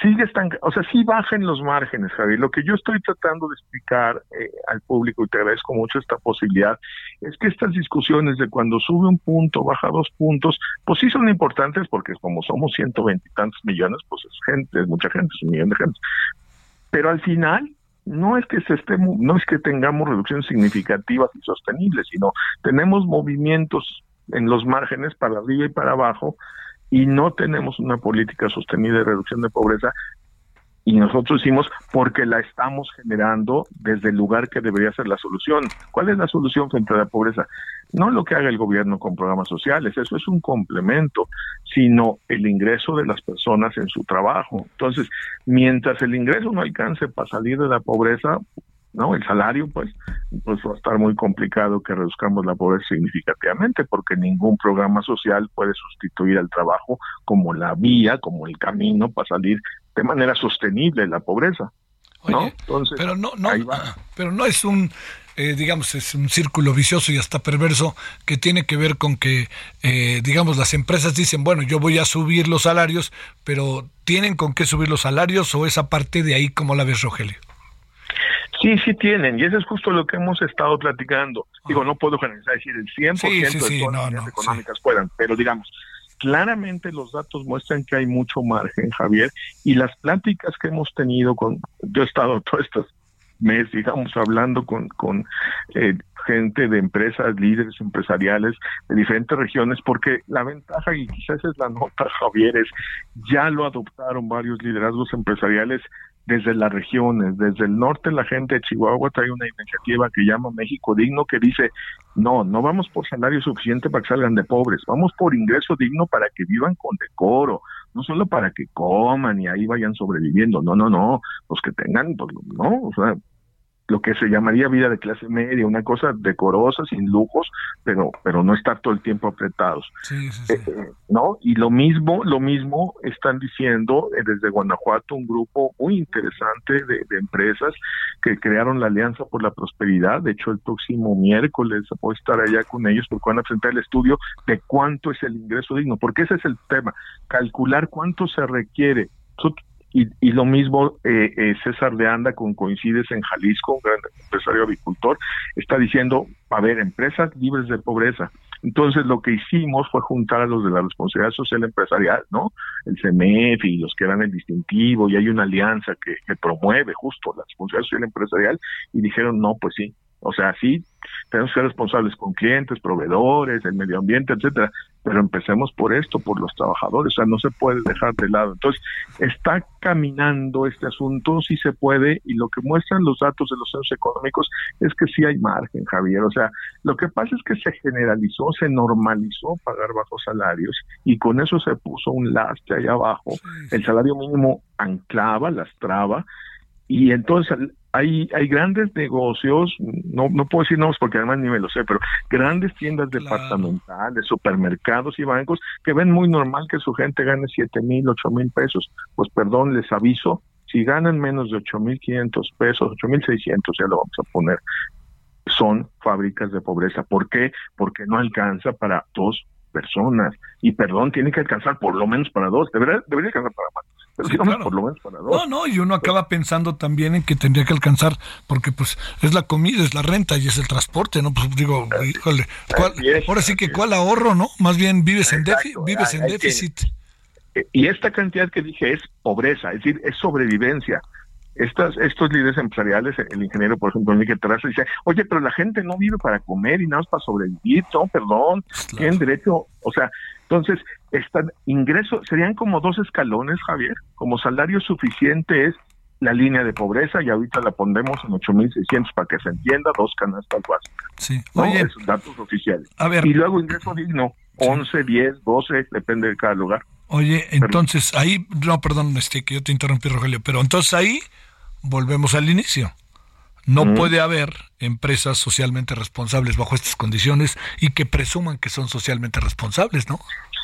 sigue están, o sea, sí bajen los márgenes, Javier. Lo que yo estoy tratando de explicar eh, al público, y te agradezco mucho esta posibilidad, es que estas discusiones de cuando sube un punto, baja dos puntos, pues sí son importantes porque como somos ciento veintitantos millones, pues es gente, es mucha gente, es un millón de gente. Pero al final, no es que se esté, no es que tengamos reducciones significativas y sostenibles, sino tenemos movimientos en los márgenes para arriba y para abajo y no tenemos una política sostenida de reducción de pobreza y nosotros decimos porque la estamos generando desde el lugar que debería ser la solución. ¿Cuál es la solución frente a la pobreza? No lo que haga el gobierno con programas sociales, eso es un complemento, sino el ingreso de las personas en su trabajo. Entonces, mientras el ingreso no alcance para salir de la pobreza, ¿no? El salario, pues, pues va a estar muy complicado que reduzcamos la pobreza significativamente, porque ningún programa social puede sustituir al trabajo como la vía, como el camino para salir de manera sostenible de la pobreza. ¿no? Entonces, pero no, no, [clears throat] pero no es un, eh, digamos, es un círculo vicioso y hasta perverso que tiene que ver con que, eh, digamos, las empresas dicen, bueno, yo voy a subir los salarios, pero ¿tienen con qué subir los salarios o esa parte de ahí como la ves, Rogelio? Sí, sí tienen, y eso es justo lo que hemos estado platicando. Digo, no puedo generalizar decir el 100% de todas las económicas puedan, pero digamos, claramente los datos muestran que hay mucho margen, Javier, y las pláticas que hemos tenido con, yo he estado [laughs] todos estos meses, digamos, hablando con, con eh, gente de empresas, líderes empresariales de diferentes regiones, porque la ventaja, y quizás es la nota, [laughs] Javier, es ya lo adoptaron varios liderazgos empresariales desde las regiones, desde el norte la gente de Chihuahua trae una iniciativa que llama México Digno que dice, no, no vamos por salario suficiente para que salgan de pobres, vamos por ingreso digno para que vivan con decoro, no solo para que coman y ahí vayan sobreviviendo, no, no, no, pues que tengan, pues no, o sea, lo que se llamaría vida de clase media, una cosa decorosa, sin lujos, pero pero no estar todo el tiempo apretados. Sí, sí, Eh, eh, ¿No? Y lo mismo, lo mismo están diciendo eh, desde Guanajuato un grupo muy interesante de, de empresas que crearon la Alianza por la Prosperidad. De hecho, el próximo miércoles voy a estar allá con ellos porque van a presentar el estudio de cuánto es el ingreso digno, porque ese es el tema, calcular cuánto se requiere. Y, y lo mismo eh, eh, César de Anda, con coincides en Jalisco, un gran empresario avicultor, está diciendo, a ver, empresas libres de pobreza. Entonces lo que hicimos fue juntar a los de la responsabilidad social empresarial, ¿no? El CEMEF y los que eran el distintivo, y hay una alianza que, que promueve justo la responsabilidad social empresarial, y dijeron, no, pues sí, o sea, sí, tenemos que ser responsables con clientes, proveedores, el medio ambiente, etcétera, pero empecemos por esto, por los trabajadores, o sea, no se puede dejar de lado. Entonces, está caminando este asunto, sí se puede, y lo que muestran los datos de los centros económicos es que sí hay margen, Javier. O sea, lo que pasa es que se generalizó, se normalizó pagar bajos salarios, y con eso se puso un lastre allá abajo. El salario mínimo anclaba, lastraba, y entonces hay, hay grandes negocios, no, no puedo decir nombres porque además ni me lo sé, pero grandes tiendas departamentales, supermercados y bancos que ven muy normal que su gente gane siete mil, ocho mil pesos. Pues perdón, les aviso, si ganan menos de ocho mil quinientos pesos, ocho mil seiscientos ya lo vamos a poner, son fábricas de pobreza. ¿Por qué? Porque no alcanza para dos personas. Y perdón, tiene que alcanzar por lo menos para dos. Debería, debería alcanzar para más. Pero Sí, digamos claro. por lo menos para dos. No, no, y uno acaba pensando también en que tendría que alcanzar, porque pues es la comida, es la renta y es el transporte, ¿no? Pues digo, híjole, ¿cuál- Así es, ahora sí que así cuál ahorro, ¿no? Más bien vives en, Exacto, vives en déficit. Eh, Y esta cantidad que dije es pobreza, es decir, es sobrevivencia. Estas, estos líderes empresariales, el ingeniero, por ejemplo, Enrique Terraza, dice, oye, pero la gente no vive para comer y nada más para sobrevivir, no, perdón, tienen derecho, o sea, entonces, están ingresos, serían como dos escalones, Javier, como salario suficiente es la línea de pobreza y ahorita la pondremos en 8.600 para que se entienda, dos canastas básicas. Sí. ¿no? Oye, Esos datos oficiales. a ver. Y luego ingreso digno, 11, 10, 12, depende de cada lugar. Oye, entonces ahí, no, perdón, este, que yo te interrumpí, Rogelio, pero entonces ahí volvemos al inicio. No Mm. puede haber empresas socialmente responsables bajo estas condiciones y que presuman que son socialmente responsables, ¿no?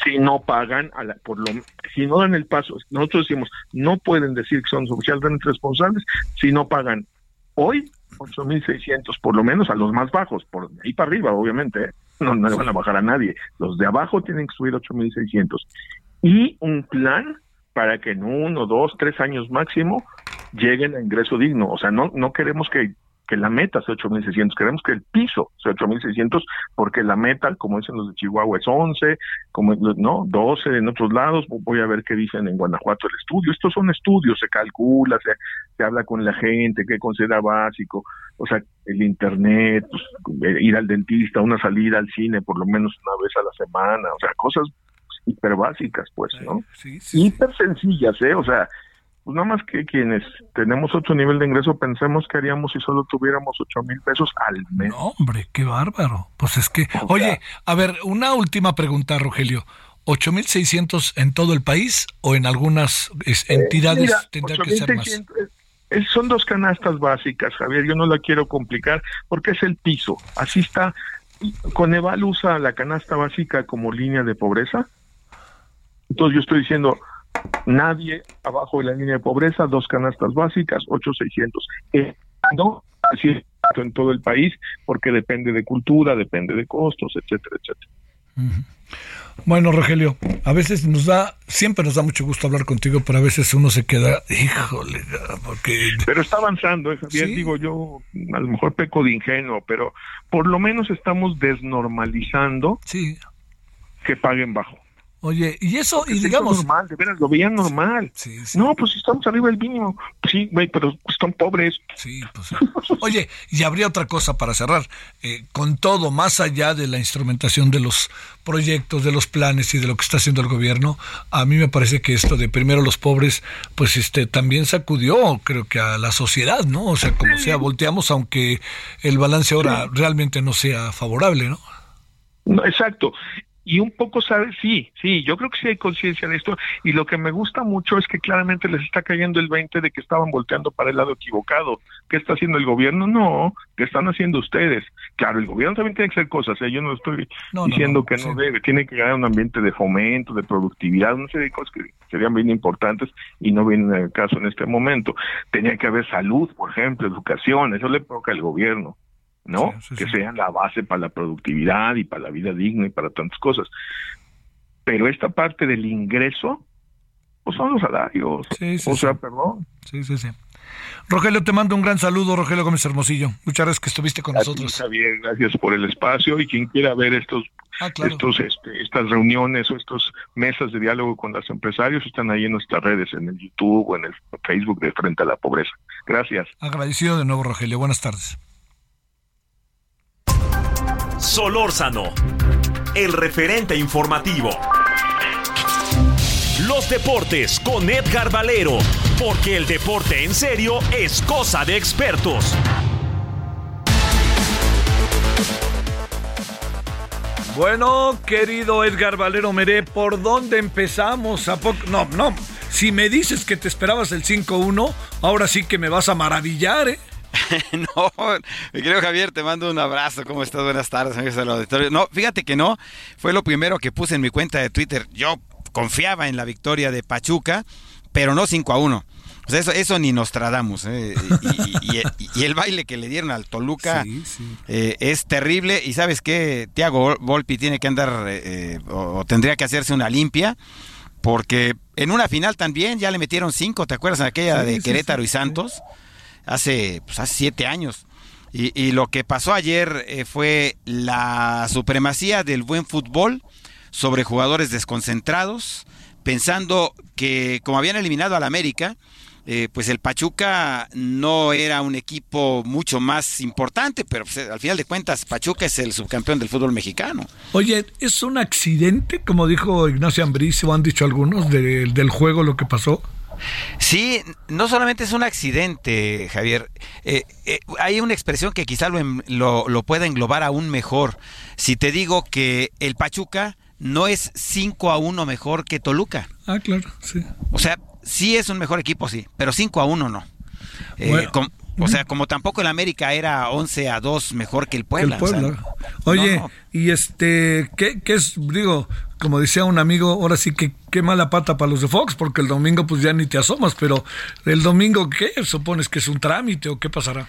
si no pagan, a la- por lo, si no dan el paso, nosotros decimos, no pueden decir que son socialmente responsables si no pagan hoy 8.600 por lo menos a los más bajos, por ahí para arriba, obviamente, ¿eh? no, no le van a bajar a nadie. Los de abajo tienen que subir 8.600. Y un plan para que en uno, dos, tres años máximo lleguen a ingreso digno. O sea, no, no queremos que, que la meta sea 8.600, queremos que el piso sea 8.600 porque la meta, como dicen los de Chihuahua, es 11, como no 12 en otros lados. Voy a ver qué dicen en Guanajuato el estudio. Estos son estudios, se calcula, se, se habla con la gente, qué considera básico. O sea, el internet, pues, eh, ir al dentista, una salida al cine por lo menos una vez a la semana. O sea, cosas hiper básicas, pues, ¿no? Sí, sí, hiper sencillas, ¿eh? O sea, pues nada más que quienes tenemos otro nivel de ingreso pensemos que haríamos si solo tuviéramos ocho mil pesos al mes. No, hombre, qué bárbaro. Pues es que, oye, a ver, una última pregunta, Rogelio. ¿8.600 en todo el país o en algunas es, entidades Mira, tendrá que ser más? 8,600, eh, son dos canastas básicas, Javier. Yo no la quiero complicar porque es el piso. Así está. Coneval usa la canasta básica como línea de pobreza. Entonces yo estoy diciendo, nadie abajo de la línea de pobreza, dos canastas básicas, 8,600. Eh, no, así en todo el país, porque depende de cultura, depende de costos, etcétera, etcétera. Bueno, Rogelio, a veces nos da, siempre nos da mucho gusto hablar contigo, pero a veces uno se queda, híjole, porque... Pero está avanzando, ¿eh, Javier, Sí. digo yo, a lo mejor peco de ingenuo, pero por lo menos estamos desnormalizando Sí. que paguen bajo. Oye, y eso, y digamos... normal, de veras, lo veían normal. Sí, sí. No, pues si estamos arriba del mínimo. Sí, güey, pero están pobres. Sí, pues. Oye, y habría otra cosa para cerrar. Eh, con todo, más allá de la instrumentación de los proyectos, de los planes y de lo que está haciendo el gobierno, a mí me parece que esto de primero los pobres, pues este también sacudió, creo que a la sociedad, ¿no? O sea, como sea, volteamos, aunque el balance ahora realmente no sea favorable, ¿no? No, exacto. Y un poco sabe, sí, sí, yo creo que sí hay conciencia de esto y lo que me gusta mucho es que claramente les está cayendo el 20 de que estaban volteando para el lado equivocado. ¿Qué está haciendo el gobierno? No, ¿qué están haciendo ustedes? Claro, el gobierno también tiene que hacer cosas, ¿eh? yo no estoy diciendo que no debe, tiene que crear un ambiente de fomento, de productividad, una serie de cosas que serían bien importantes y no vienen al caso en este momento. Tenía que haber salud, por ejemplo, educación, eso le provoca al gobierno. ¿No? que sean la base para la productividad y para la vida digna y para tantas cosas. Pero esta parte del ingreso, pues son los salarios. o sea, perdón. Sí, sí, sí. Rogelio, te mando un gran saludo, Rogelio Gómez Hermosillo. Muchas gracias que estuviste con nosotros. Javier, gracias por el espacio y quien quiera ver estos, ah, estos, este, estas reuniones o estas mesas de diálogo con los empresarios están ahí en nuestras redes, en el YouTube o en el Facebook de Frente a la Pobreza. Gracias. Agradecido de nuevo, Rogelio. Buenas tardes. Solórzano, el referente informativo. Los deportes con Edgar Valero, porque el deporte en serio es cosa de expertos. Bueno, querido Edgar Valero Meré, ¿por dónde empezamos? ¿A poco? No, no. Si me dices que te esperabas el 5-1, ahora sí que me vas a maravillar, ¿eh? [laughs] no, mi querido Javier, te mando un abrazo. ¿Cómo estás? Buenas tardes, amigos del auditorio. No, fíjate que no. Fue lo primero que puse en mi cuenta de Twitter. Yo confiaba en la victoria de Pachuca, pero no 5 a 1. O sea, eso, eso ni nos tradamos. ¿eh? Y, el baile que le dieron al Toluca eh, es terrible. Y sabes qué, Tiago Volpi tiene que andar eh, o, tendría que hacerse una limpia. Porque en una final también ya le metieron cinco, ¿te acuerdas? En aquella de Querétaro y Santos hace, pues, hace siete años. Y, lo que pasó ayer eh, fue la supremacía del buen fútbol sobre jugadores desconcentrados, pensando que como habían eliminado al América, eh, pues el Pachuca no era un equipo mucho más importante, pero pues, al final de cuentas Pachuca es el subcampeón del fútbol mexicano. Oye, ¿es un accidente, como dijo Ignacio Ambriz, o han dicho algunos, del juego lo que pasó? Sí, no solamente es un accidente, Javier. Eh, eh, hay una expresión que quizá lo, lo, pueda englobar aún mejor. Si te digo que el Pachuca no es 5 a 1 mejor que Toluca. Ah, claro, sí. O sea, sí es un mejor equipo, sí, pero 5 a 1 no. Eh, o sea, como tampoco el América era 11 a 2 mejor que el Puebla. Oye, y este, ¿qué, ¿qué, es, digo, como decía un amigo, ahora sí que qué mala pata para los de Fox, porque el domingo pues ya ni te asomas, pero el domingo, ¿qué? ¿Supones que es un trámite o qué pasará?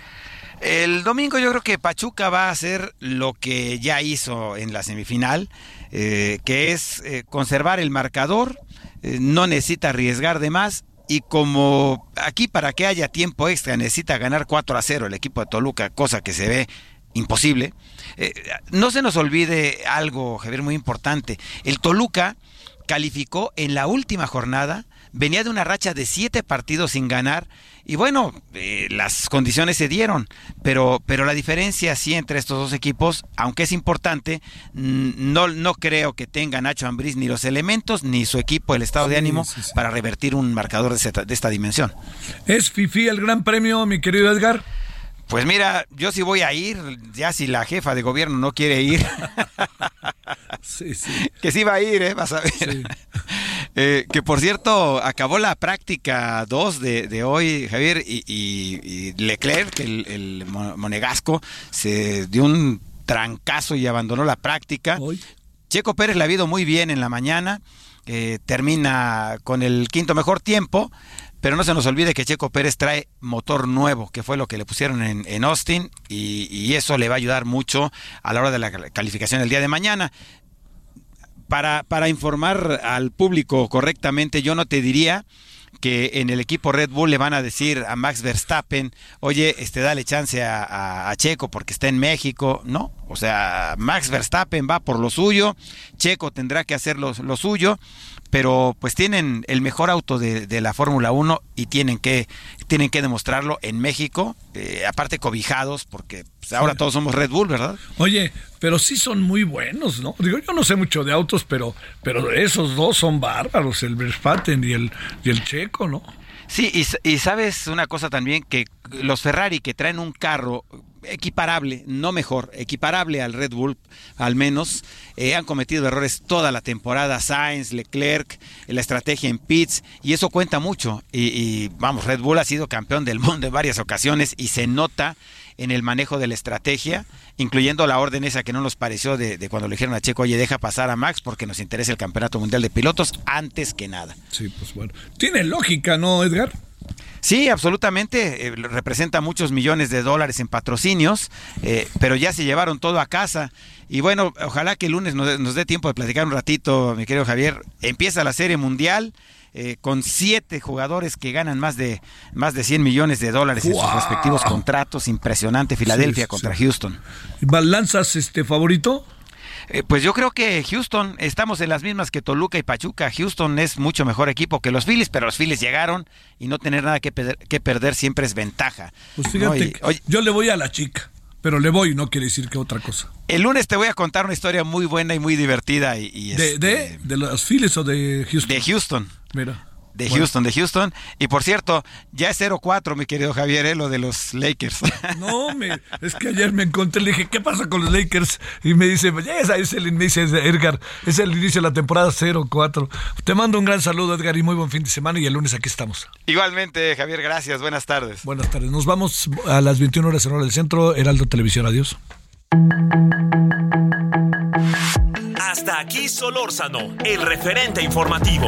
El domingo yo creo que Pachuca va a hacer lo que ya hizo en la semifinal, eh, que es eh, conservar el marcador, eh, no necesita arriesgar de más y como aquí para que haya tiempo extra necesita ganar 4 a 0 el equipo de Toluca, cosa que se ve imposible, eh, no se nos olvide algo, Javier, muy importante. El Toluca calificó en la última jornada, venía de una racha de siete partidos sin ganar y bueno, eh, las condiciones se dieron, pero, pero la diferencia sí entre estos dos equipos, aunque es importante, no, no creo que tenga Nacho Ambriz ni los elementos ni su equipo el estado de ánimo para revertir un marcador de esta, de esta dimensión. ¿Es Fifi el gran premio, mi querido Edgar? Pues mira, yo sí voy a ir, ya si la jefa de gobierno no quiere ir. [laughs] sí, sí. [laughs] Que sí va a ir, ¿eh? Vas a ver. Eh, que por cierto, acabó la práctica 2 de, hoy, Javier, y, Leclerc, el, monegasco, se dio un trancazo y abandonó la práctica. Checo Pérez le ha ido muy bien en la mañana, eh, termina con el quinto mejor tiempo. Pero no se nos olvide que Checo Pérez trae motor nuevo, que fue lo que le pusieron en, Austin, y, eso le va a ayudar mucho a la hora de la calificación del día de mañana. Para, para informar al público correctamente, yo no te diría que en el equipo Red Bull le van a decir a Max Verstappen, oye, este dale chance a, Checo porque está en México, no, o sea, Max Verstappen va por lo suyo, Checo tendrá que hacer lo, lo suyo, pero pues tienen el mejor auto de, la Fórmula 1 y tienen que, tienen que demostrarlo en México, eh, aparte cobijados, porque pues, ahora todos somos Red Bull, ¿verdad? Oye, pero sí son muy buenos, ¿no? Digo, yo no sé mucho de autos, pero, pero esos dos son bárbaros, el Verstappen y el, y el Checo, ¿no? Sí, y, y, sabes una cosa también, que los Ferrari que traen un carro equiparable, no mejor, equiparable al Red Bull, al menos. Eh, han cometido errores toda la temporada, Sainz, Leclerc, la estrategia en pits, y eso cuenta mucho. Y, vamos, Red Bull ha sido campeón del mundo en varias ocasiones y se nota en el manejo de la estrategia, incluyendo la orden esa que no nos pareció de, de, cuando le dijeron a Checo, oye, deja pasar a Max porque nos interesa el Campeonato Mundial de Pilotos antes que nada. Sí, pues bueno. Tiene lógica, ¿no, Edgar? Sí, absolutamente. Eh, representa muchos millones de dólares en patrocinios, eh, pero ya se llevaron todo a casa. Y bueno, ojalá que el lunes nos, dé tiempo de platicar un ratito, mi querido Javier. Empieza la Serie Mundial. Eh, con siete jugadores que ganan más de más de 100 millones de dólares en sus respectivos contratos. Impresionante. Filadelfia contra Houston. ¿Lanzas este favorito? Eh, pues yo creo que Houston, estamos en las mismas que Toluca y Pachuca. Houston es mucho mejor equipo que los Phillies, pero los Phillies llegaron y no tener nada que, perder, siempre es ventaja. Pues fíjate, yo le voy a la chica, pero le voy, no quiere decir que otra cosa. El lunes te voy a contar una historia muy buena y muy divertida. Y, ¿De, de, este, ¿De los Phillies o de Houston? De Houston. Mira de Houston, de Houston. Y por cierto, ya es 0-4, mi querido Javier, ¿eh? lo de los Lakers. [laughs] No, me, es que ayer me encontré, le dije, ¿qué pasa con los Lakers? Y me dice, ya es el inicio, Edgar, es el inicio de la temporada 0-4. Te mando un gran saludo, Edgar, y muy buen fin de semana. Y el lunes aquí estamos. Igualmente, Javier, gracias. Buenas tardes. Buenas tardes. Nos vamos a las 21 horas en hora del centro, Heraldo Televisión. Adiós. Hasta aquí Solórzano, el referente informativo.